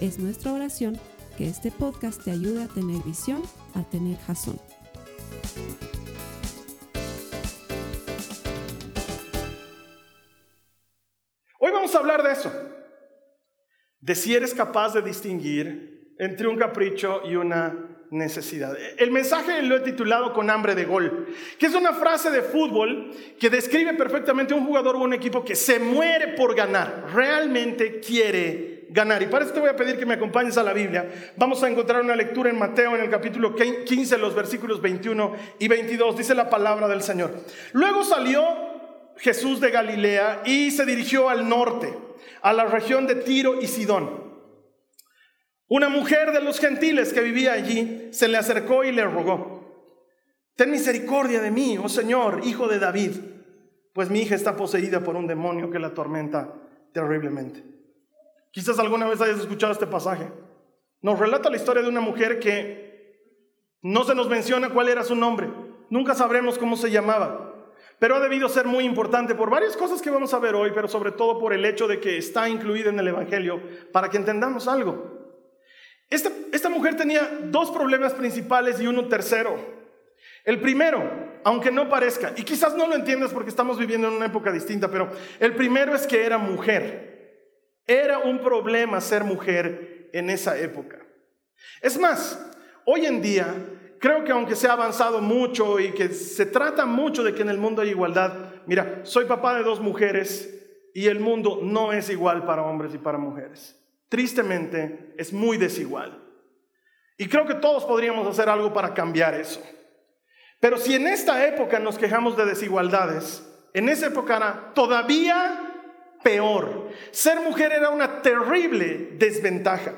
Es nuestra oración que este podcast te ayude a tener visión, a tener jazón. Hoy vamos a hablar de eso, de si eres capaz de distinguir entre un capricho y una necesidad. El mensaje lo he titulado con hambre de gol, que es una frase de fútbol que describe perfectamente un jugador o un equipo que se muere por ganar, realmente quiere ganar. Y para eso te voy a pedir que me acompañes a la Biblia. Vamos a encontrar una lectura en Mateo en el capítulo 15, los versículos 21 y 22. Dice la palabra del Señor. Luego salió Jesús de Galilea y se dirigió al norte, a la región de Tiro y Sidón. Una mujer de los gentiles que vivía allí se le acercó y le rogó, ten misericordia de mí, oh Señor, hijo de David, pues mi hija está poseída por un demonio que la atormenta terriblemente. Quizás alguna vez hayas escuchado este pasaje. Nos relata la historia de una mujer que no se nos menciona cuál era su nombre, nunca sabremos cómo se llamaba, pero ha debido ser muy importante por varias cosas que vamos a ver hoy, pero sobre todo por el hecho de que está incluida en el Evangelio para que entendamos algo. Esta, mujer tenía dos problemas principales y uno tercero. El primero, aunque no parezca, y quizás no lo entiendas porque estamos viviendo en una época distinta, pero el primero es que era mujer. Era un problema ser mujer en esa época. Es más, hoy en día creo que aunque se ha avanzado mucho y que se trata mucho de que en el mundo hay igualdad, mira, soy papá de dos mujeres y el mundo no es igual para hombres y para mujeres tristemente es muy desigual. Y creo que todos podríamos hacer algo para cambiar eso. Pero si en esta época nos quejamos de desigualdades, en esa época era todavía peor. Ser mujer era una terrible desventaja.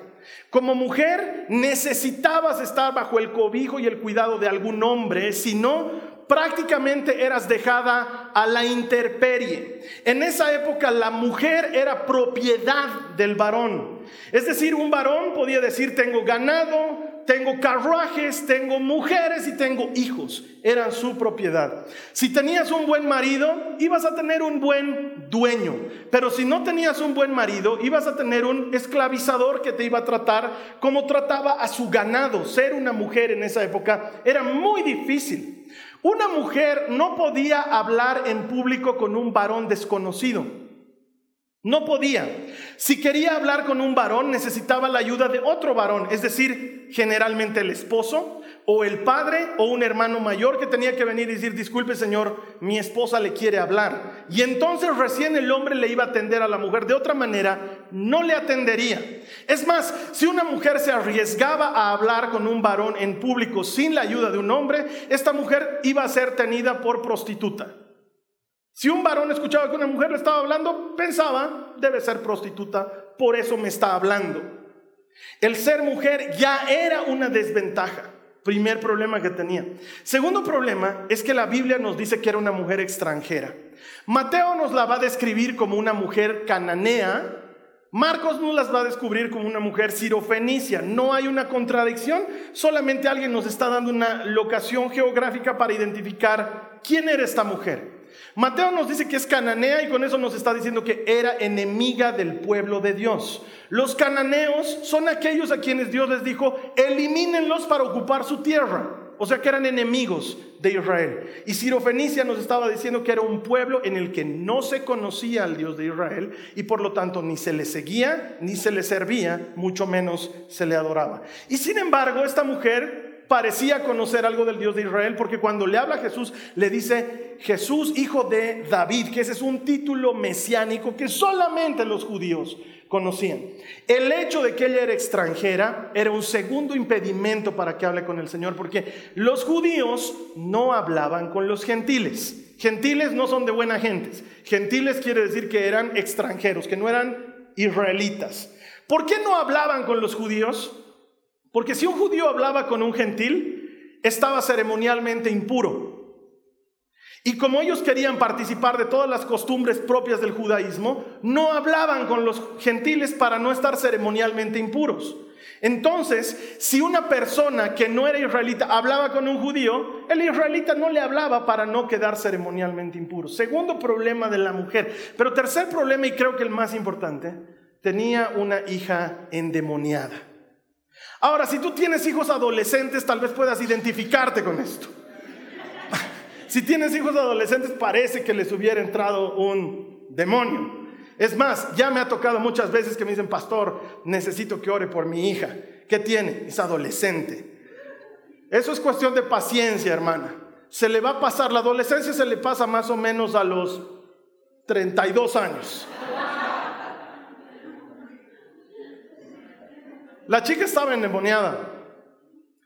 Como mujer necesitabas estar bajo el cobijo y el cuidado de algún hombre, si no, prácticamente eras dejada a la interperie. En esa época la mujer era propiedad del varón. Es decir, un varón podía decir, tengo ganado, tengo carruajes, tengo mujeres y tengo hijos. Eran su propiedad. Si tenías un buen marido, ibas a tener un buen dueño. Pero si no tenías un buen marido, ibas a tener un esclavizador que te iba a tratar como trataba a su ganado. Ser una mujer en esa época era muy difícil. Una mujer no podía hablar en público con un varón desconocido. No podía. Si quería hablar con un varón, necesitaba la ayuda de otro varón, es decir, generalmente el esposo o el padre o un hermano mayor que tenía que venir y decir, disculpe señor, mi esposa le quiere hablar. Y entonces recién el hombre le iba a atender a la mujer. De otra manera, no le atendería. Es más, si una mujer se arriesgaba a hablar con un varón en público sin la ayuda de un hombre, esta mujer iba a ser tenida por prostituta. Si un varón escuchaba que una mujer le estaba hablando, pensaba, debe ser prostituta, por eso me está hablando. El ser mujer ya era una desventaja. Primer problema que tenía. Segundo problema es que la Biblia nos dice que era una mujer extranjera. Mateo nos la va a describir como una mujer cananea. Marcos nos las va a descubrir como una mujer sirofenicia. No hay una contradicción, solamente alguien nos está dando una locación geográfica para identificar quién era esta mujer. Mateo nos dice que es cananea y con eso nos está diciendo que era enemiga del pueblo de Dios. Los cananeos son aquellos a quienes Dios les dijo, elimínenlos para ocupar su tierra. O sea que eran enemigos de Israel. Y Ciro Fenicia nos estaba diciendo que era un pueblo en el que no se conocía al Dios de Israel y por lo tanto ni se le seguía, ni se le servía, mucho menos se le adoraba. Y sin embargo, esta mujer parecía conocer algo del Dios de Israel, porque cuando le habla a Jesús, le dice Jesús, hijo de David, que ese es un título mesiánico que solamente los judíos conocían. El hecho de que ella era extranjera era un segundo impedimento para que hable con el Señor, porque los judíos no hablaban con los gentiles. Gentiles no son de buena gente. Gentiles quiere decir que eran extranjeros, que no eran israelitas. ¿Por qué no hablaban con los judíos? Porque si un judío hablaba con un gentil, estaba ceremonialmente impuro. Y como ellos querían participar de todas las costumbres propias del judaísmo, no hablaban con los gentiles para no estar ceremonialmente impuros. Entonces, si una persona que no era israelita hablaba con un judío, el israelita no le hablaba para no quedar ceremonialmente impuro. Segundo problema de la mujer. Pero tercer problema, y creo que el más importante, tenía una hija endemoniada. Ahora, si tú tienes hijos adolescentes, tal vez puedas identificarte con esto. si tienes hijos adolescentes, parece que les hubiera entrado un demonio. Es más, ya me ha tocado muchas veces que me dicen, pastor, necesito que ore por mi hija. ¿Qué tiene? Es adolescente. Eso es cuestión de paciencia, hermana. Se le va a pasar, la adolescencia se le pasa más o menos a los 32 años. La chica estaba endemoniada.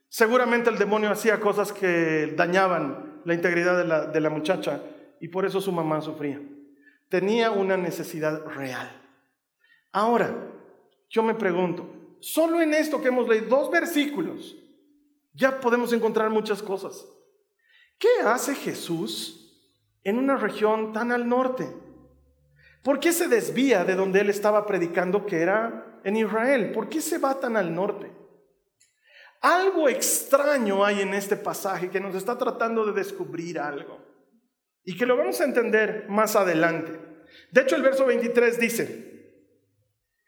Seguramente el demonio hacía cosas que dañaban la integridad de la, de la muchacha y por eso su mamá sufría. Tenía una necesidad real. Ahora, yo me pregunto, solo en esto que hemos leído, dos versículos, ya podemos encontrar muchas cosas. ¿Qué hace Jesús en una región tan al norte? ¿Por qué se desvía de donde él estaba predicando que era en Israel. ¿Por qué se va tan al norte? Algo extraño hay en este pasaje que nos está tratando de descubrir algo y que lo vamos a entender más adelante. De hecho, el verso 23 dice,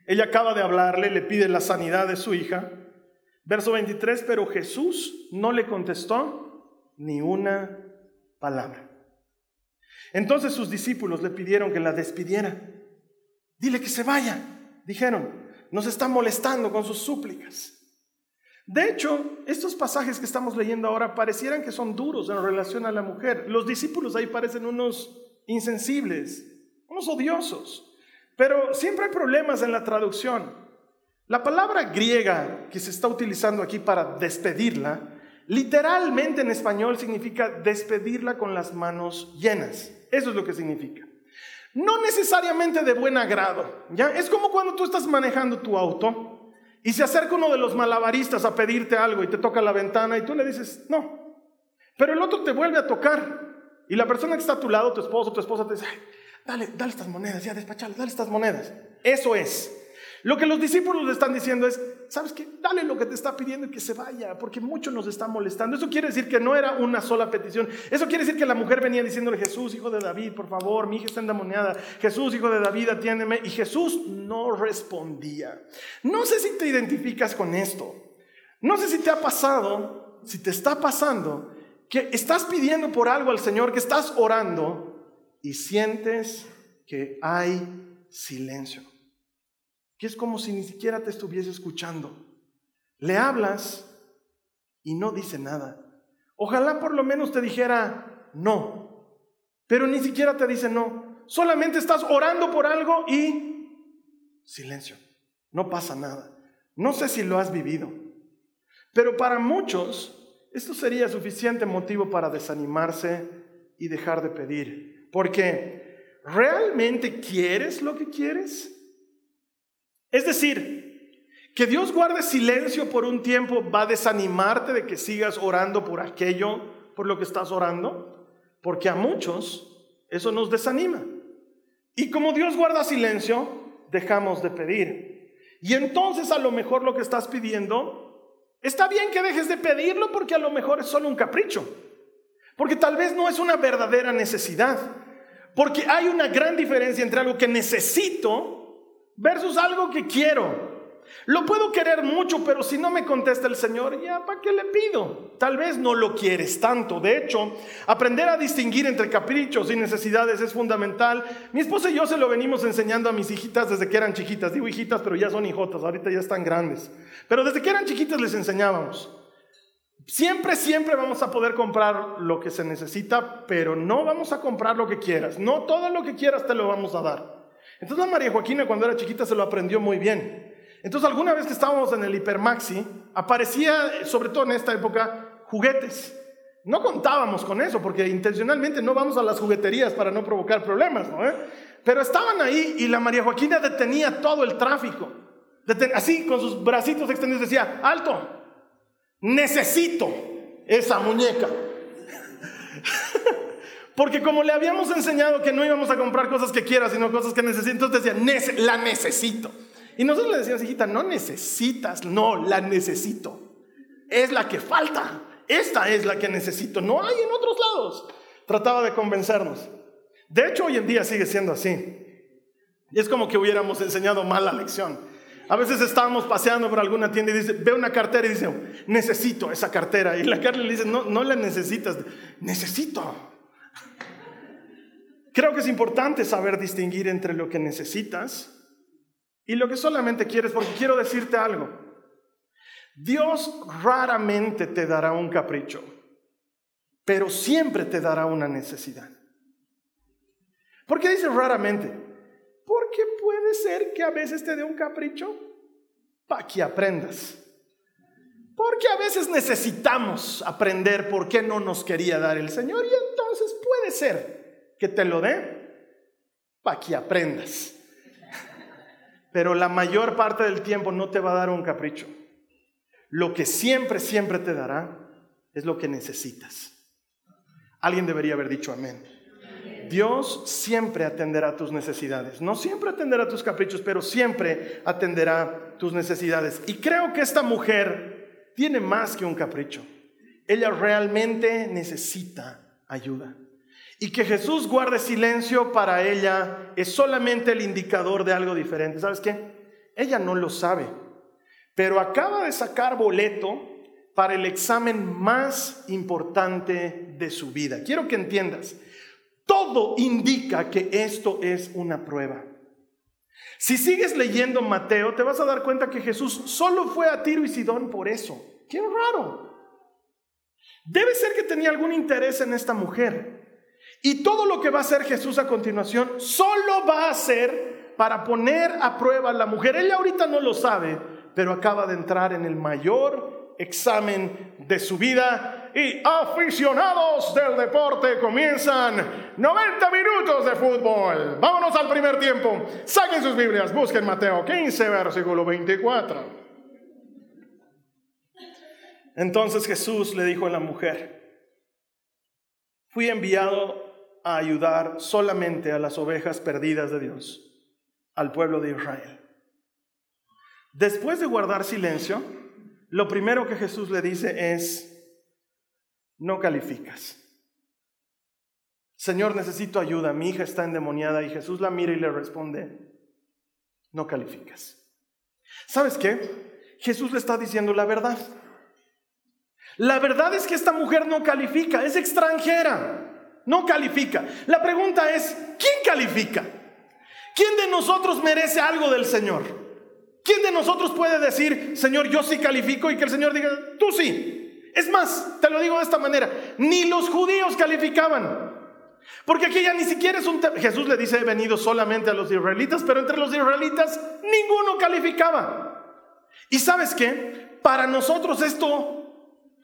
ella acaba de hablarle, le pide la sanidad de su hija. Verso 23, pero Jesús no le contestó ni una palabra. Entonces sus discípulos le pidieron que la despidiera. Dile que se vaya, dijeron nos está molestando con sus súplicas. De hecho, estos pasajes que estamos leyendo ahora parecieran que son duros en relación a la mujer. Los discípulos ahí parecen unos insensibles, unos odiosos. Pero siempre hay problemas en la traducción. La palabra griega que se está utilizando aquí para despedirla, literalmente en español significa despedirla con las manos llenas. Eso es lo que significa. No necesariamente de buen agrado, ¿ya? Es como cuando tú estás manejando tu auto y se acerca uno de los malabaristas a pedirte algo y te toca la ventana y tú le dices, no. Pero el otro te vuelve a tocar y la persona que está a tu lado, tu esposo, tu esposa, te dice, dale, dale estas monedas, ya despachale, dale estas monedas. Eso es. Lo que los discípulos le están diciendo es, ¿sabes qué? Dale lo que te está pidiendo y que se vaya, porque mucho nos está molestando. Eso quiere decir que no era una sola petición. Eso quiere decir que la mujer venía diciéndole, Jesús, hijo de David, por favor, mi hija está endemoniada. Jesús, hijo de David, atiéndeme. Y Jesús no respondía. No sé si te identificas con esto. No sé si te ha pasado, si te está pasando, que estás pidiendo por algo al Señor, que estás orando y sientes que hay silencio que es como si ni siquiera te estuviese escuchando. Le hablas y no dice nada. Ojalá por lo menos te dijera no, pero ni siquiera te dice no. Solamente estás orando por algo y silencio. No pasa nada. No sé si lo has vivido, pero para muchos esto sería suficiente motivo para desanimarse y dejar de pedir. Porque ¿realmente quieres lo que quieres? Es decir, que Dios guarde silencio por un tiempo va a desanimarte de que sigas orando por aquello por lo que estás orando, porque a muchos eso nos desanima. Y como Dios guarda silencio, dejamos de pedir. Y entonces a lo mejor lo que estás pidiendo, está bien que dejes de pedirlo porque a lo mejor es solo un capricho, porque tal vez no es una verdadera necesidad, porque hay una gran diferencia entre algo que necesito versus algo que quiero. Lo puedo querer mucho, pero si no me contesta el Señor, ya, ¿para qué le pido? Tal vez no lo quieres tanto. De hecho, aprender a distinguir entre caprichos y necesidades es fundamental. Mi esposa y yo se lo venimos enseñando a mis hijitas desde que eran chiquitas. Digo hijitas, pero ya son hijotas, ahorita ya están grandes. Pero desde que eran chiquitas les enseñábamos. Siempre, siempre vamos a poder comprar lo que se necesita, pero no vamos a comprar lo que quieras. No todo lo que quieras te lo vamos a dar. Entonces María Joaquina cuando era chiquita se lo aprendió muy bien. Entonces alguna vez que estábamos en el hipermaxi, aparecía, sobre todo en esta época, juguetes. No contábamos con eso, porque intencionalmente no vamos a las jugueterías para no provocar problemas, ¿no? Eh? Pero estaban ahí y la María Joaquina detenía todo el tráfico. así, con sus bracitos extendidos, decía, alto, necesito esa muñeca. Porque como le habíamos enseñado que no íbamos a comprar cosas que quiera, sino cosas que necesito, entonces decía, la necesito. Y nosotros le decíamos, hijita, no necesitas, no, la necesito. Es la que falta. Esta es la que necesito. No hay en otros lados. Trataba de convencernos. De hecho, hoy en día sigue siendo así. Y es como que hubiéramos enseñado mal la lección. A veces estábamos paseando por alguna tienda y dice, ve una cartera y dice, necesito esa cartera. Y la Carla le dice, no, no la necesitas, necesito. Creo que es importante saber distinguir entre lo que necesitas y lo que solamente quieres, porque quiero decirte algo. Dios raramente te dará un capricho, pero siempre te dará una necesidad. ¿Por qué dice raramente? Porque puede ser que a veces te dé un capricho para que aprendas. Porque a veces necesitamos aprender por qué no nos quería dar el Señor y entonces puede ser que te lo dé para que aprendas. Pero la mayor parte del tiempo no te va a dar un capricho. Lo que siempre, siempre te dará es lo que necesitas. Alguien debería haber dicho amén. Dios siempre atenderá tus necesidades. No siempre atenderá tus caprichos, pero siempre atenderá tus necesidades. Y creo que esta mujer tiene más que un capricho. Ella realmente necesita ayuda. Y que Jesús guarde silencio para ella es solamente el indicador de algo diferente. ¿Sabes qué? Ella no lo sabe, pero acaba de sacar boleto para el examen más importante de su vida. Quiero que entiendas, todo indica que esto es una prueba. Si sigues leyendo Mateo, te vas a dar cuenta que Jesús solo fue a Tiro y Sidón por eso. Qué raro. Debe ser que tenía algún interés en esta mujer. Y todo lo que va a hacer Jesús a continuación solo va a ser para poner a prueba a la mujer. Ella ahorita no lo sabe, pero acaba de entrar en el mayor examen de su vida y aficionados del deporte comienzan 90 minutos de fútbol. Vámonos al primer tiempo. Saquen sus Biblias, busquen Mateo 15, versículo 24. Entonces Jesús le dijo a la mujer, fui enviado a ayudar solamente a las ovejas perdidas de Dios, al pueblo de Israel. Después de guardar silencio, lo primero que Jesús le dice es, no calificas. Señor, necesito ayuda, mi hija está endemoniada y Jesús la mira y le responde, no calificas. ¿Sabes qué? Jesús le está diciendo la verdad. La verdad es que esta mujer no califica, es extranjera, no califica. La pregunta es, ¿quién califica? ¿Quién de nosotros merece algo del Señor? ¿Quién de nosotros puede decir, Señor, yo sí califico y que el Señor diga, tú sí? Es más, te lo digo de esta manera, ni los judíos calificaban. Porque aquí ya ni siquiera es un tema. Jesús le dice, he venido solamente a los israelitas, pero entre los israelitas ninguno calificaba. ¿Y sabes qué? Para nosotros esto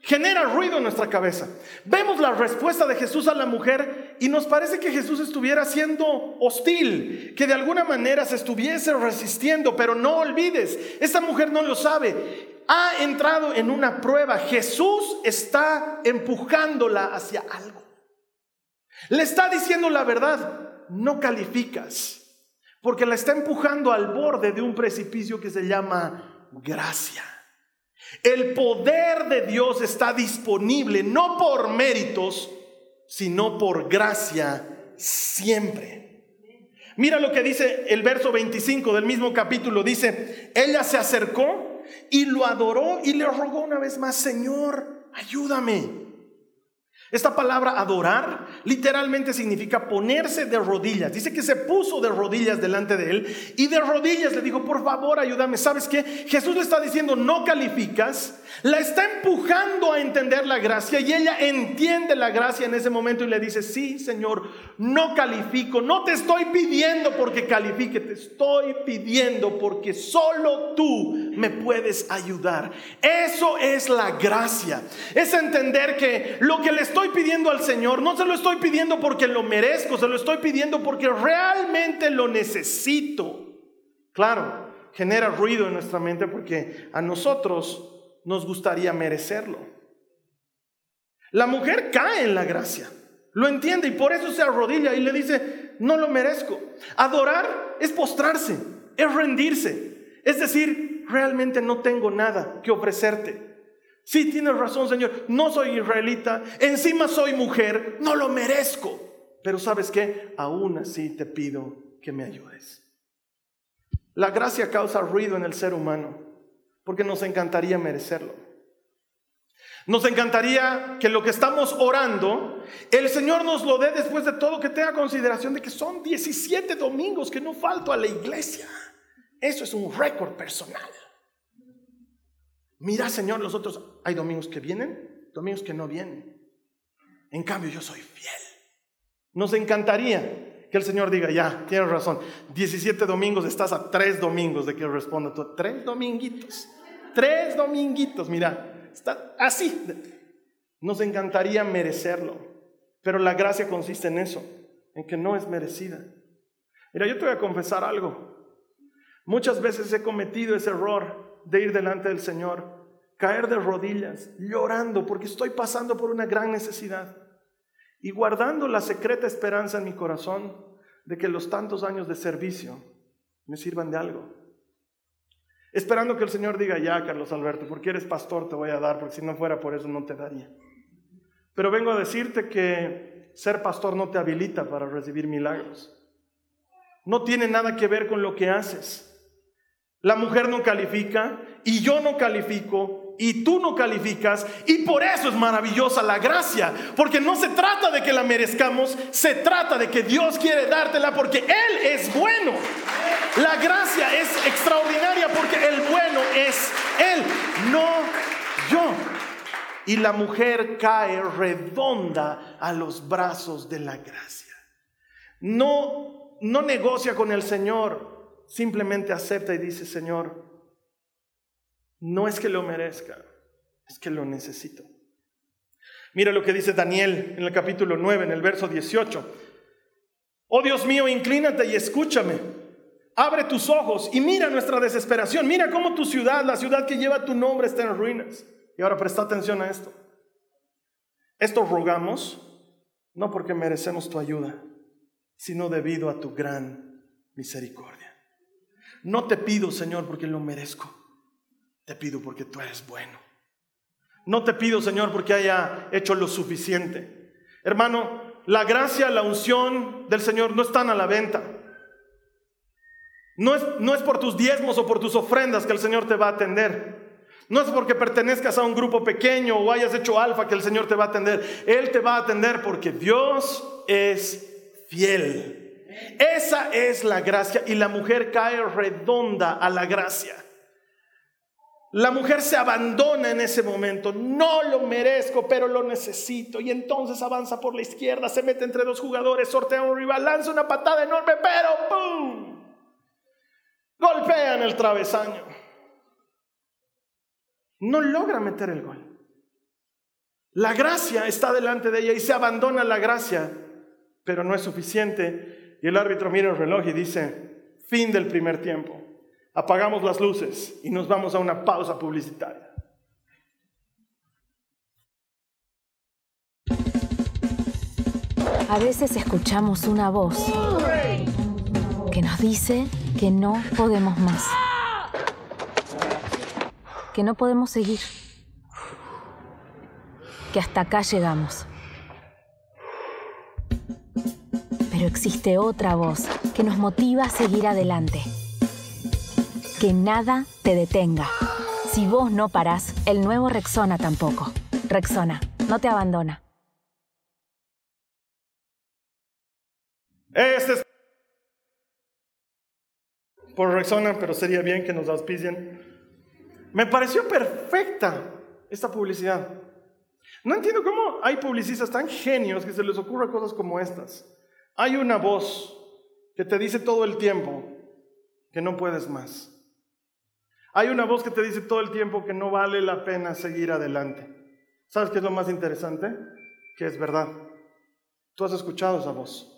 genera ruido en nuestra cabeza. Vemos la respuesta de Jesús a la mujer y nos parece que Jesús estuviera siendo hostil, que de alguna manera se estuviese resistiendo, pero no olvides, esta mujer no lo sabe ha entrado en una prueba. Jesús está empujándola hacia algo. Le está diciendo la verdad, no calificas, porque la está empujando al borde de un precipicio que se llama gracia. El poder de Dios está disponible no por méritos, sino por gracia siempre. Mira lo que dice el verso 25 del mismo capítulo. Dice, ella se acercó y lo adoró y le rogó una vez más, Señor, ayúdame. Esta palabra adorar literalmente significa ponerse de rodillas. Dice que se puso de rodillas delante de él y de rodillas le dijo, por favor, ayúdame. ¿Sabes qué? Jesús le está diciendo, no calificas. La está empujando a entender la gracia y ella entiende la gracia en ese momento y le dice, sí, Señor, no califico. No te estoy pidiendo porque califique, te estoy pidiendo porque solo tú me puedes ayudar. Eso es la gracia. Es entender que lo que le estoy estoy pidiendo al Señor, no se lo estoy pidiendo porque lo merezco, se lo estoy pidiendo porque realmente lo necesito. Claro, genera ruido en nuestra mente porque a nosotros nos gustaría merecerlo. La mujer cae en la gracia, lo entiende y por eso se arrodilla y le dice, no lo merezco. Adorar es postrarse, es rendirse, es decir, realmente no tengo nada que ofrecerte. Sí, tienes razón, Señor, no soy israelita, encima soy mujer, no lo merezco. Pero sabes qué, aún así te pido que me ayudes. La gracia causa ruido en el ser humano porque nos encantaría merecerlo. Nos encantaría que lo que estamos orando, el Señor nos lo dé después de todo, que tenga consideración de que son 17 domingos que no falto a la iglesia. Eso es un récord personal. Mira, Señor, los otros, hay domingos que vienen, domingos que no vienen. En cambio, yo soy fiel. Nos encantaría que el Señor diga, ya, tienes razón, 17 domingos, estás a tres domingos de que responda tú, tres dominguitos, tres dominguitos, mira, está así. Nos encantaría merecerlo, pero la gracia consiste en eso, en que no es merecida. Mira, yo te voy a confesar algo. Muchas veces he cometido ese error de ir delante del Señor, caer de rodillas, llorando, porque estoy pasando por una gran necesidad y guardando la secreta esperanza en mi corazón de que los tantos años de servicio me sirvan de algo. Esperando que el Señor diga, ya, Carlos Alberto, porque eres pastor te voy a dar, porque si no fuera por eso no te daría. Pero vengo a decirte que ser pastor no te habilita para recibir milagros. No tiene nada que ver con lo que haces. La mujer no califica y yo no califico y tú no calificas y por eso es maravillosa la gracia, porque no se trata de que la merezcamos, se trata de que Dios quiere dártela porque Él es bueno. La gracia es extraordinaria porque el bueno es Él, no yo. Y la mujer cae redonda a los brazos de la gracia. No, no negocia con el Señor, simplemente acepta y dice, Señor, no es que lo merezca, es que lo necesito. Mira lo que dice Daniel en el capítulo 9, en el verso 18. Oh Dios mío, inclínate y escúchame. Abre tus ojos y mira nuestra desesperación. Mira cómo tu ciudad, la ciudad que lleva tu nombre, está en ruinas. Y ahora presta atención a esto. Esto rogamos no porque merecemos tu ayuda, sino debido a tu gran misericordia. No te pido, Señor, porque lo merezco. Te pido porque tú eres bueno. No te pido, Señor, porque haya hecho lo suficiente. Hermano, la gracia, la unción del Señor no están a la venta. No es, no es por tus diezmos o por tus ofrendas que el Señor te va a atender. No es porque pertenezcas a un grupo pequeño o hayas hecho alfa que el Señor te va a atender. Él te va a atender porque Dios es fiel. Esa es la gracia y la mujer cae redonda a la gracia. La mujer se abandona en ese momento. No lo merezco, pero lo necesito. Y entonces avanza por la izquierda, se mete entre dos jugadores, sortea un rival, lanza una patada enorme, pero ¡pum! Golpea en el travesaño. No logra meter el gol. La gracia está delante de ella y se abandona la gracia, pero no es suficiente. Y el árbitro mira el reloj y dice, fin del primer tiempo apagamos las luces y nos vamos a una pausa publicitaria. A veces escuchamos una voz que nos dice que no podemos más, que no podemos seguir, que hasta acá llegamos. Existe otra voz que nos motiva a seguir adelante que nada te detenga. Si vos no parás, el nuevo Rexona tampoco. Rexona, no te abandona. Este es por Rexona, pero sería bien que nos auspicien. Me pareció perfecta esta publicidad. No entiendo cómo hay publicistas tan genios que se les ocurra cosas como estas. Hay una voz que te dice todo el tiempo que no puedes más. Hay una voz que te dice todo el tiempo que no vale la pena seguir adelante. ¿Sabes qué es lo más interesante? Que es verdad. Tú has escuchado esa voz.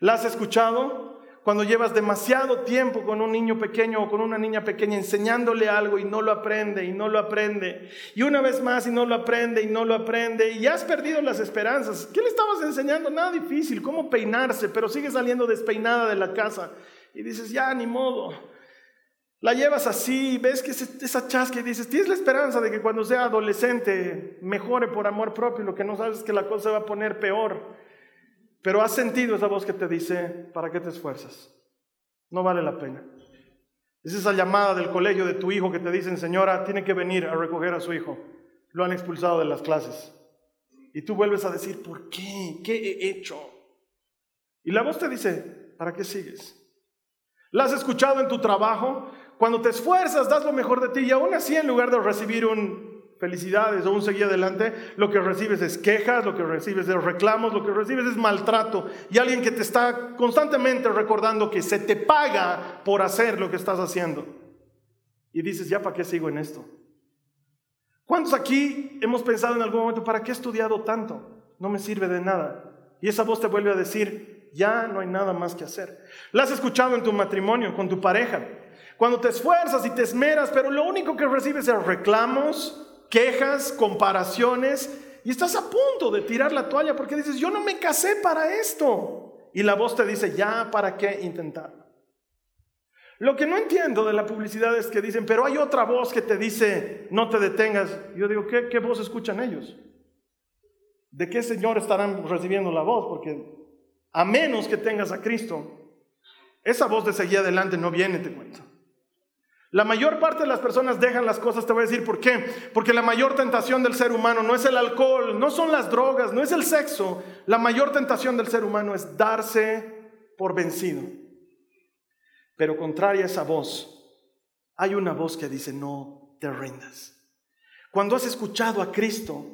La has escuchado cuando llevas demasiado tiempo con un niño pequeño o con una niña pequeña enseñándole algo y no lo aprende y no lo aprende. Y una vez más y no lo aprende y no lo aprende. Y ya has perdido las esperanzas. ¿Qué le estabas enseñando? Nada difícil, cómo peinarse, pero sigue saliendo despeinada de la casa. Y dices, ya, ni modo. La llevas así, ves que esa chasca y dices, tienes la esperanza de que cuando sea adolescente mejore por amor propio, lo que no sabes es que la cosa va a poner peor. Pero has sentido esa voz que te dice, ¿para qué te esfuerzas? No vale la pena. Es esa llamada del colegio de tu hijo que te dicen, señora, tiene que venir a recoger a su hijo. Lo han expulsado de las clases. Y tú vuelves a decir, ¿por qué? ¿Qué he hecho? Y la voz te dice, ¿para qué sigues? ¿La has escuchado en tu trabajo? Cuando te esfuerzas, das lo mejor de ti y aún así en lugar de recibir un felicidades o un seguir adelante, lo que recibes es quejas, lo que recibes es reclamos, lo que recibes es maltrato y alguien que te está constantemente recordando que se te paga por hacer lo que estás haciendo. Y dices, ¿ya para qué sigo en esto? ¿Cuántos aquí hemos pensado en algún momento, ¿para qué he estudiado tanto? No me sirve de nada. Y esa voz te vuelve a decir, ya no hay nada más que hacer. La has escuchado en tu matrimonio, con tu pareja. Cuando te esfuerzas y te esmeras, pero lo único que recibes es reclamos, quejas, comparaciones, y estás a punto de tirar la toalla porque dices, yo no me casé para esto. Y la voz te dice, ya, ¿para qué intentarlo? Lo que no entiendo de la publicidad es que dicen, pero hay otra voz que te dice, no te detengas. Yo digo, ¿qué, qué voz escuchan ellos? ¿De qué Señor estarán recibiendo la voz? Porque a menos que tengas a Cristo, esa voz de seguir adelante no viene, te cuento. La mayor parte de las personas dejan las cosas, te voy a decir por qué. Porque la mayor tentación del ser humano no es el alcohol, no son las drogas, no es el sexo. La mayor tentación del ser humano es darse por vencido. Pero contraria a esa voz, hay una voz que dice, no te rindas. Cuando has escuchado a Cristo,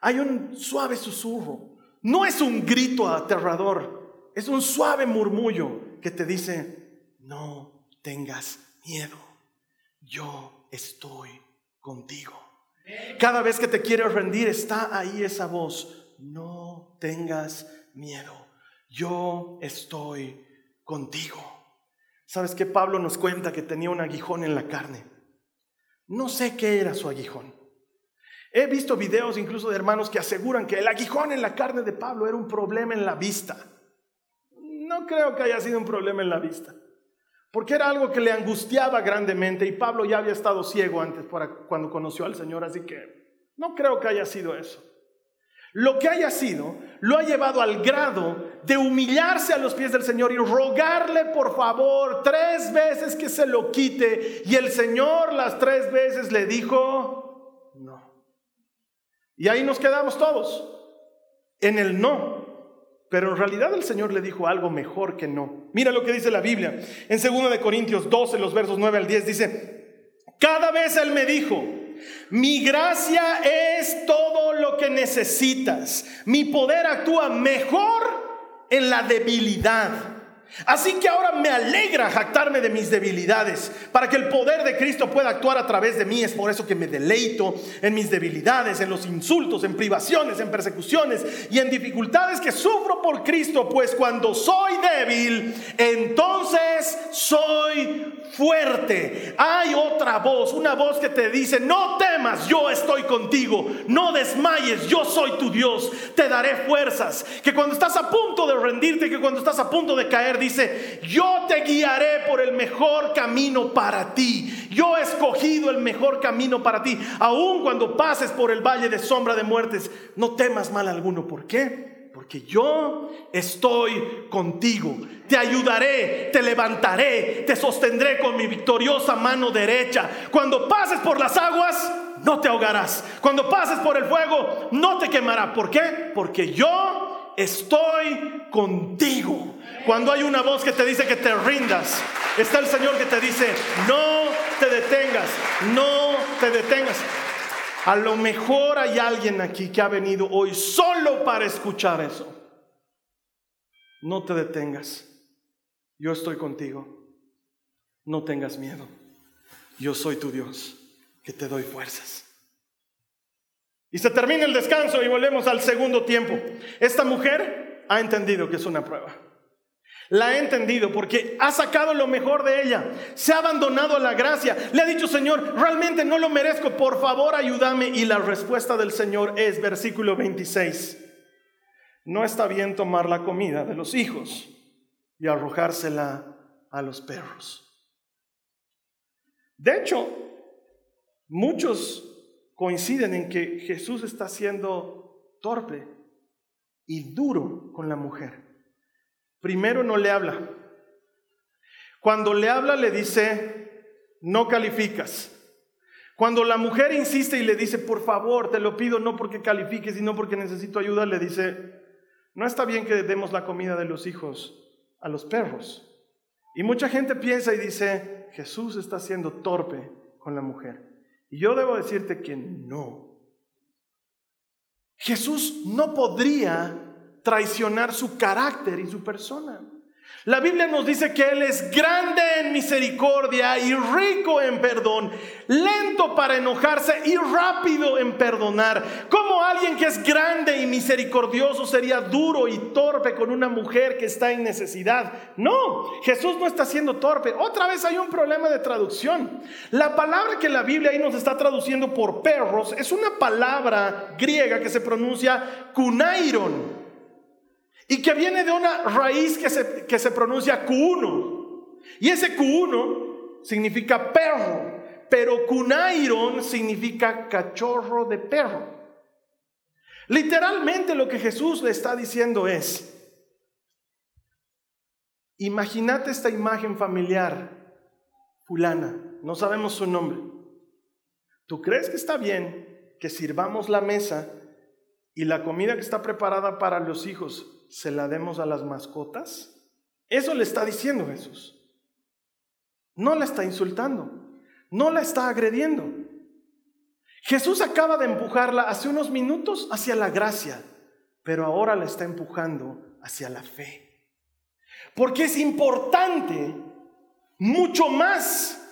hay un suave susurro. No es un grito aterrador, es un suave murmullo que te dice, no tengas miedo yo estoy contigo. Cada vez que te quieres rendir, está ahí esa voz. No tengas miedo. Yo estoy contigo. ¿Sabes que Pablo nos cuenta que tenía un aguijón en la carne? No sé qué era su aguijón. He visto videos incluso de hermanos que aseguran que el aguijón en la carne de Pablo era un problema en la vista. No creo que haya sido un problema en la vista. Porque era algo que le angustiaba grandemente y Pablo ya había estado ciego antes para cuando conoció al Señor, así que no creo que haya sido eso. Lo que haya sido, lo ha llevado al grado de humillarse a los pies del Señor y rogarle por favor tres veces que se lo quite. Y el Señor las tres veces le dijo, no. Y ahí nos quedamos todos, en el no. Pero en realidad el Señor le dijo algo mejor que no. Mira lo que dice la Biblia. En 2 de Corintios 12, los versos 9 al 10 dice, "Cada vez él me dijo, mi gracia es todo lo que necesitas. Mi poder actúa mejor en la debilidad." Así que ahora me alegra jactarme de mis debilidades, para que el poder de Cristo pueda actuar a través de mí. Es por eso que me deleito en mis debilidades, en los insultos, en privaciones, en persecuciones y en dificultades que sufro por Cristo, pues cuando soy débil, entonces soy fuerte. Hay otra voz, una voz que te dice, no temas, yo estoy contigo, no desmayes, yo soy tu Dios, te daré fuerzas. Que cuando estás a punto de rendirte, que cuando estás a punto de caer, dice, yo te guiaré por el mejor camino para ti. Yo he escogido el mejor camino para ti. Aun cuando pases por el valle de sombra de muertes, no temas mal alguno. ¿Por qué? Porque yo estoy contigo. Te ayudaré, te levantaré, te sostendré con mi victoriosa mano derecha. Cuando pases por las aguas, no te ahogarás. Cuando pases por el fuego, no te quemará. ¿Por qué? Porque yo estoy contigo. Cuando hay una voz que te dice que te rindas, está el Señor que te dice, no te detengas, no te detengas. A lo mejor hay alguien aquí que ha venido hoy solo para escuchar eso. No te detengas. Yo estoy contigo. No tengas miedo. Yo soy tu Dios, que te doy fuerzas. Y se termina el descanso y volvemos al segundo tiempo. Esta mujer ha entendido que es una prueba. La ha entendido porque ha sacado lo mejor de ella. Se ha abandonado a la gracia. Le ha dicho, Señor, realmente no lo merezco. Por favor, ayúdame. Y la respuesta del Señor es versículo 26. No está bien tomar la comida de los hijos y arrojársela a los perros. De hecho, muchos coinciden en que Jesús está siendo torpe y duro con la mujer. Primero no le habla. Cuando le habla le dice, no calificas. Cuando la mujer insiste y le dice, por favor, te lo pido, no porque califiques, sino porque necesito ayuda, le dice, no está bien que demos la comida de los hijos a los perros. Y mucha gente piensa y dice, Jesús está siendo torpe con la mujer. Y yo debo decirte que no. Jesús no podría traicionar su carácter y su persona. La Biblia nos dice que Él es grande en misericordia y rico en perdón, lento para enojarse y rápido en perdonar. Como alguien que es grande y misericordioso sería duro y torpe con una mujer que está en necesidad? No, Jesús no está siendo torpe. Otra vez hay un problema de traducción. La palabra que la Biblia ahí nos está traduciendo por perros es una palabra griega que se pronuncia kunairon y que viene de una raíz que se, que se pronuncia Q1. Y ese Q1 significa perro, pero Kunairon significa cachorro de perro. Literalmente lo que Jesús le está diciendo es, imagínate esta imagen familiar, fulana, no sabemos su nombre. ¿Tú crees que está bien que sirvamos la mesa y la comida que está preparada para los hijos se la demos a las mascotas? Eso le está diciendo Jesús. No la está insultando, no la está agrediendo. Jesús acaba de empujarla hace unos minutos hacia la gracia, pero ahora la está empujando hacia la fe. Porque es importante mucho más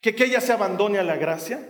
que que ella se abandone a la gracia,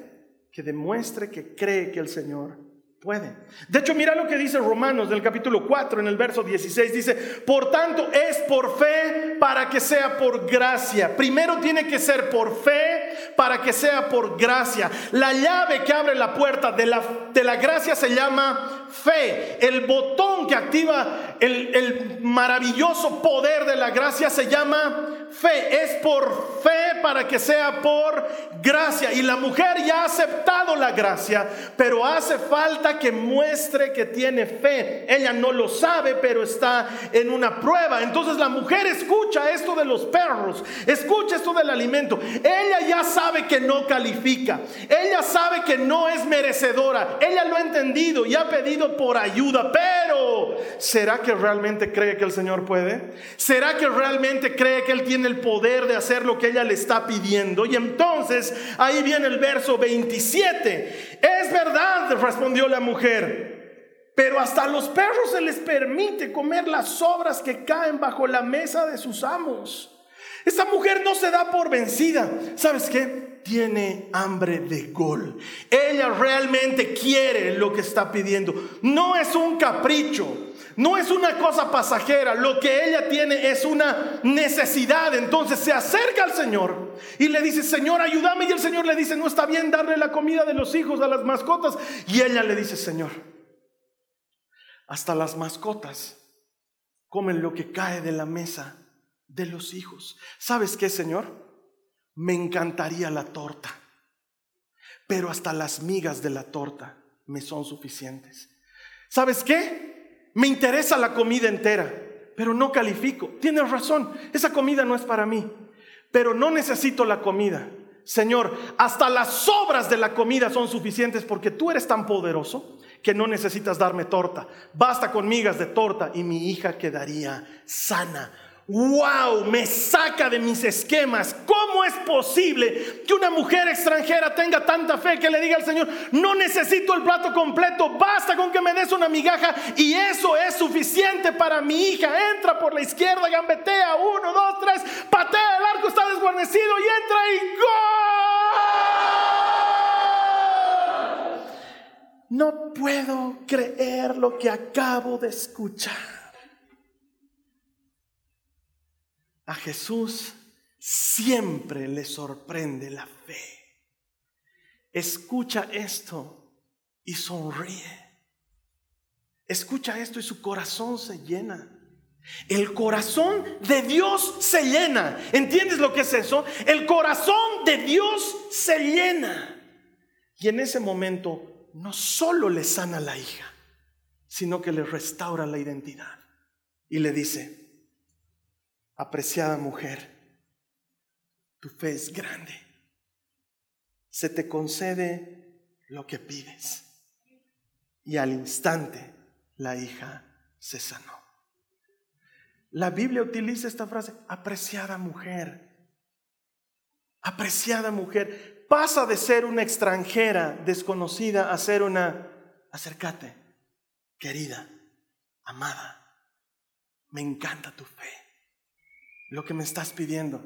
que demuestre que cree que el Señor Puede. De hecho, mira lo que dice Romanos del capítulo 4 en el verso 16. Dice, por tanto es por fe para que sea por gracia. Primero tiene que ser por fe para que sea por gracia. La llave que abre la puerta de la, de la gracia se llama fe. El botón que activa el, el maravilloso poder de la gracia se llama fe, es por fe para que sea por gracia. Y la mujer ya ha aceptado la gracia, pero hace falta que muestre que tiene fe. Ella no lo sabe, pero está en una prueba. Entonces la mujer escucha esto de los perros, escucha esto del alimento. Ella ya sabe que no califica, ella sabe que no es merecedora. Ella lo ha entendido y ha pedido por ayuda, pero ¿será que realmente cree que el Señor puede? ¿Será que realmente cree que Él tiene el poder de hacer lo que ella le está pidiendo. Y entonces ahí viene el verso 27. Es verdad, respondió la mujer, pero hasta los perros se les permite comer las sobras que caen bajo la mesa de sus amos. Esa mujer no se da por vencida. ¿Sabes qué? Tiene hambre de gol. Ella realmente quiere lo que está pidiendo. No es un capricho. No es una cosa pasajera, lo que ella tiene es una necesidad. Entonces se acerca al Señor y le dice, Señor, ayúdame. Y el Señor le dice, no está bien darle la comida de los hijos a las mascotas. Y ella le dice, Señor, hasta las mascotas comen lo que cae de la mesa de los hijos. ¿Sabes qué, Señor? Me encantaría la torta, pero hasta las migas de la torta me son suficientes. ¿Sabes qué? me interesa la comida entera, pero no califico. Tienes razón, esa comida no es para mí, pero no necesito la comida. Señor, hasta las sobras de la comida son suficientes porque tú eres tan poderoso que no necesitas darme torta. Basta con migas de torta y mi hija quedaría sana wow, me saca de mis esquemas. ¿Cómo es posible que una mujer extranjera tenga tanta fe que le diga al Señor, no necesito el plato completo, basta con que me des una migaja y eso es suficiente para mi hija? Entra por la izquierda, gambetea, uno, dos, tres, patea, el arco está desguarnecido y entra y ¡gol! No puedo creer lo que acabo de escuchar. A Jesús siempre le sorprende la fe. Escucha esto y sonríe. Escucha esto y su corazón se llena. El corazón de Dios se llena. ¿Entiendes lo que es eso? El corazón de Dios se llena. Y en ese momento no solo le sana la hija, sino que le restaura la identidad. Y le dice, apreciada mujer, tu fe es grande. Se te concede lo que pides. Y al instante la hija se sanó. La Biblia utiliza esta frase, apreciada mujer. Apreciada mujer. Pasa de ser una extranjera desconocida a ser una, acércate, querida, amada. Me encanta tu fe. Lo que me estás pidiendo,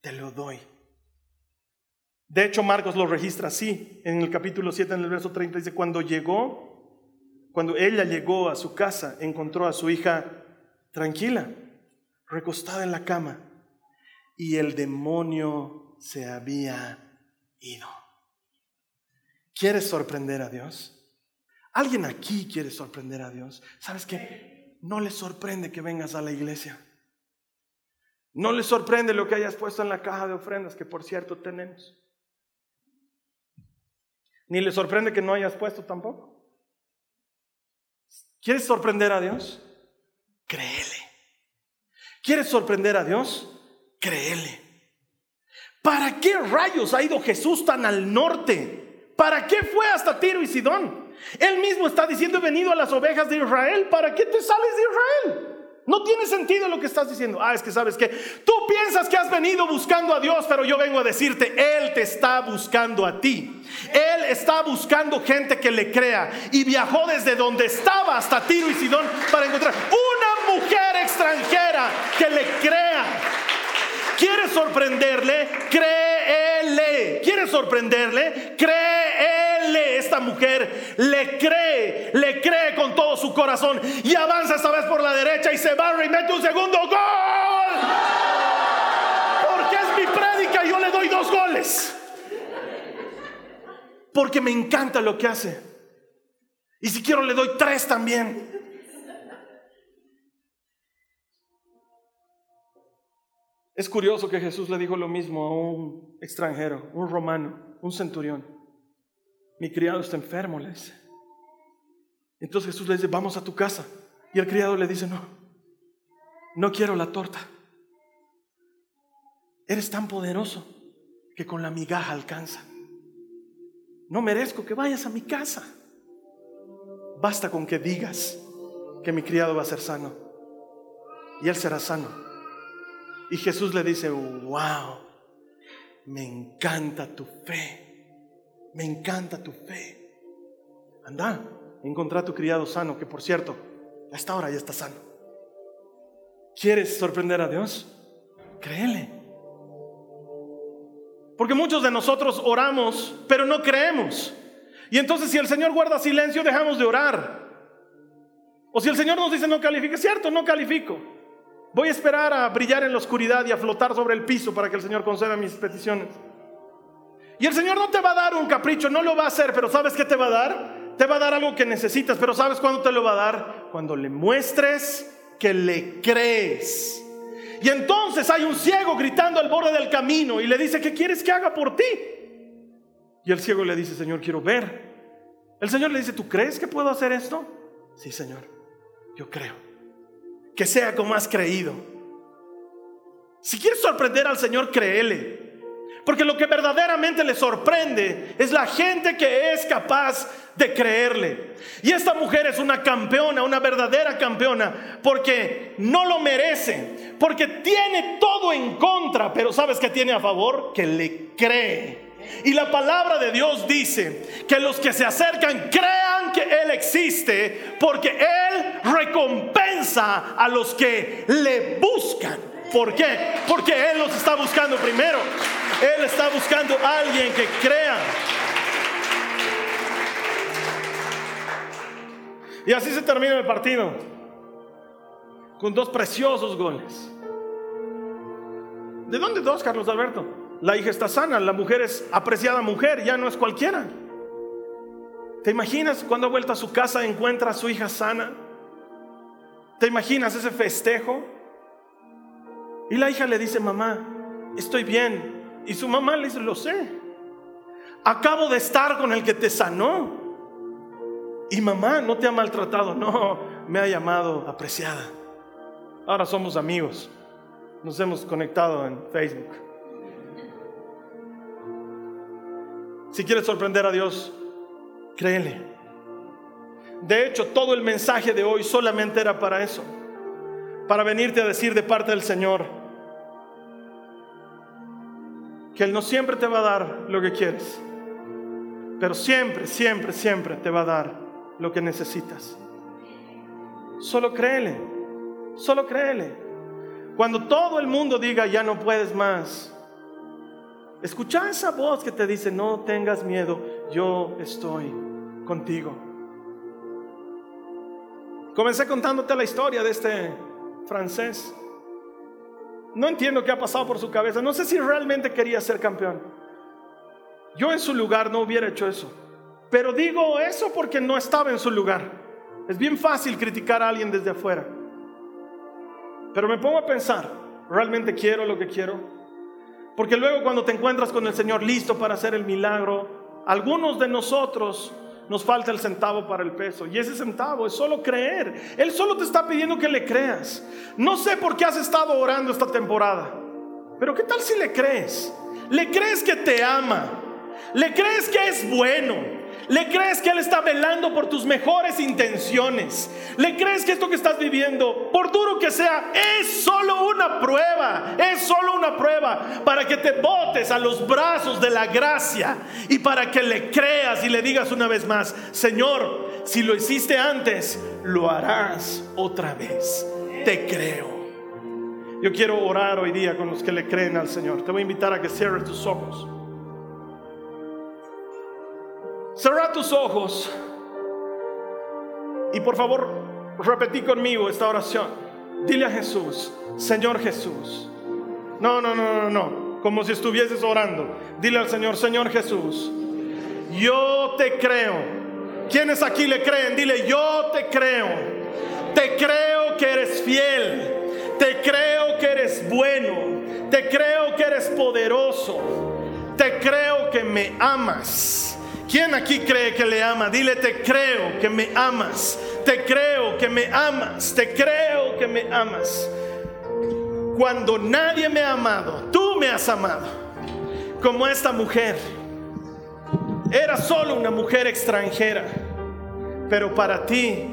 te lo doy. De hecho, Marcos lo registra así, en el capítulo 7, en el verso 30, dice, cuando llegó, cuando ella llegó a su casa, encontró a su hija tranquila, recostada en la cama, y el demonio se había ido. ¿Quieres sorprender a Dios? ¿Alguien aquí quiere sorprender a Dios? ¿Sabes qué? No le sorprende que vengas a la iglesia. No le sorprende lo que hayas puesto en la caja de ofrendas, que por cierto tenemos. Ni le sorprende que no hayas puesto tampoco. ¿Quieres sorprender a Dios? Créele. ¿Quieres sorprender a Dios? Créele. ¿Para qué rayos ha ido Jesús tan al norte? ¿Para qué fue hasta Tiro y Sidón? Él mismo está diciendo, he venido a las ovejas de Israel. ¿Para qué te sales de Israel? No tiene sentido lo que estás diciendo. Ah, es que sabes que tú piensas que has venido buscando a Dios, pero yo vengo a decirte, Él te está buscando a ti. Él está buscando gente que le crea y viajó desde donde estaba hasta Tiro y Sidón para encontrar una mujer extranjera que le crea. ¿Quieres sorprenderle? Créele. ¿Quieres sorprenderle? Créele. Esta mujer le cree, le cree con todo su corazón y avanza esta vez por la derecha y se va y mete un segundo gol. Porque es mi prédica yo le doy dos goles. Porque me encanta lo que hace. Y si quiero le doy tres también. Es curioso que Jesús le dijo lo mismo a un extranjero, un romano, un centurión. Mi criado está enfermo, le dice. Entonces Jesús le dice, vamos a tu casa. Y el criado le dice, no, no quiero la torta. Eres tan poderoso que con la migaja alcanza. No merezco que vayas a mi casa. Basta con que digas que mi criado va a ser sano. Y él será sano. Y Jesús le dice, wow, me encanta tu fe, me encanta tu fe. Anda, encontrá a tu criado sano, que por cierto, a esta hora ya está sano. ¿Quieres sorprender a Dios? Créele. Porque muchos de nosotros oramos, pero no creemos. Y entonces si el Señor guarda silencio, dejamos de orar. O si el Señor nos dice no califique, cierto, no califico. Voy a esperar a brillar en la oscuridad y a flotar sobre el piso para que el Señor conceda mis peticiones. Y el Señor no te va a dar un capricho, no lo va a hacer, pero ¿sabes qué te va a dar? Te va a dar algo que necesitas, pero ¿sabes cuándo te lo va a dar? Cuando le muestres que le crees. Y entonces hay un ciego gritando al borde del camino y le dice, ¿qué quieres que haga por ti? Y el ciego le dice, Señor, quiero ver. El Señor le dice, ¿tú crees que puedo hacer esto? Sí, Señor, yo creo que sea como has creído. Si quieres sorprender al Señor, créele. Porque lo que verdaderamente le sorprende es la gente que es capaz de creerle. Y esta mujer es una campeona, una verdadera campeona, porque no lo merece, porque tiene todo en contra, pero ¿sabes qué tiene a favor? Que le cree. Y la palabra de Dios dice que los que se acercan crean que Él existe porque Él recompensa a los que le buscan. ¿Por qué? Porque Él los está buscando primero. Él está buscando a alguien que crea. Y así se termina el partido. Con dos preciosos goles. ¿De dónde dos, Carlos Alberto? La hija está sana, la mujer es apreciada mujer, ya no es cualquiera. ¿Te imaginas cuando ha vuelto a su casa encuentra a su hija sana? ¿Te imaginas ese festejo? Y la hija le dice, mamá, estoy bien. Y su mamá le dice, lo sé. Acabo de estar con el que te sanó. Y mamá no te ha maltratado, no, me ha llamado apreciada. Ahora somos amigos. Nos hemos conectado en Facebook. Si quieres sorprender a Dios, créele. De hecho, todo el mensaje de hoy solamente era para eso. Para venirte a decir de parte del Señor que Él no siempre te va a dar lo que quieres, pero siempre, siempre, siempre te va a dar lo que necesitas. Solo créele, solo créele. Cuando todo el mundo diga ya no puedes más, escucha esa voz que te dice no tengas miedo, yo estoy contigo. Comencé contándote la historia de este francés. No entiendo qué ha pasado por su cabeza. No sé si realmente quería ser campeón. Yo en su lugar no hubiera hecho eso. Pero digo eso porque no estaba en su lugar. Es bien fácil criticar a alguien desde afuera. Pero me pongo a pensar, ¿realmente quiero lo que quiero? Porque luego cuando te encuentras con el Señor listo para hacer el milagro, algunos de nosotros nos falta el centavo para el peso. Y ese centavo es solo creer. Él solo te está pidiendo que le creas. No sé por qué has estado orando esta temporada. Pero ¿qué tal si le crees? Le crees que te ama. Le crees que es bueno. Le crees que Él está velando por tus mejores intenciones. Le crees que esto que estás viviendo, por duro que sea, es solo una prueba. Es solo una prueba para que te botes a los brazos de la gracia y para que le creas y le digas una vez más, Señor, si lo hiciste antes, lo harás otra vez. Te creo. Yo quiero orar hoy día con los que le creen al Señor. Te voy a invitar a que cierres tus ojos. Cerra tus ojos y por favor repetí conmigo esta oración. Dile a Jesús, Señor Jesús. No, no, no, no, no. Como si estuvieses orando. Dile al Señor, Señor Jesús, yo te creo. ¿Quiénes aquí le creen? Dile, yo te creo. Te creo que eres fiel. Te creo que eres bueno. Te creo que eres poderoso. Te creo que me amas. ¿Quién aquí cree que le ama? Dile, te creo que me amas. Te creo que me amas. Te creo que me amas. Cuando nadie me ha amado, tú me has amado. Como esta mujer. Era solo una mujer extranjera. Pero para ti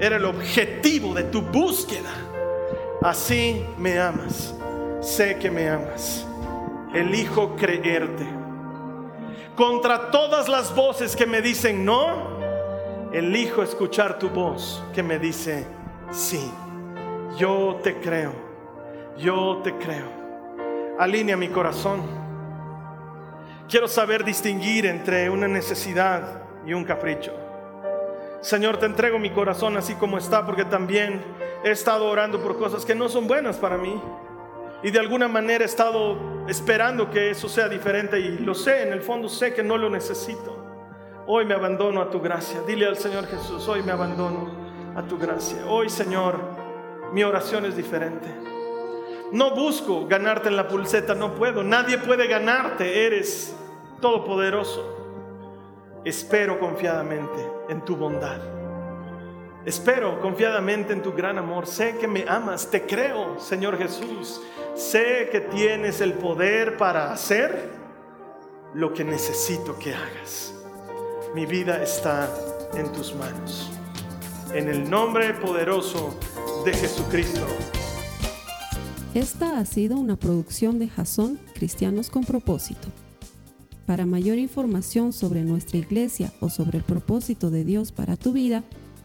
era el objetivo de tu búsqueda. Así me amas. Sé que me amas. Elijo creerte contra todas las voces que me dicen no, elijo escuchar tu voz que me dice sí. Yo te creo, yo te creo. Alinea mi corazón. Quiero saber distinguir entre una necesidad y un capricho. Señor, te entrego mi corazón así como está porque también he estado orando por cosas que no son buenas para mí. Y de alguna manera he estado esperando que eso sea diferente y lo sé, en el fondo sé que no lo necesito. Hoy me abandono a tu gracia. Dile al Señor Jesús, hoy me abandono a tu gracia. Hoy, Señor, mi oración es diferente. No busco ganarte en la pulseta, no puedo. Nadie puede ganarte, eres todopoderoso. Espero confiadamente en tu bondad. Espero confiadamente en tu gran amor. Sé que me amas, te creo, Señor Jesús. Sé que tienes el poder para hacer lo que necesito que hagas. Mi vida está en tus manos. En el nombre poderoso de Jesucristo. Esta ha sido una producción de Jason Cristianos con propósito. Para mayor información sobre nuestra iglesia o sobre el propósito de Dios para tu vida,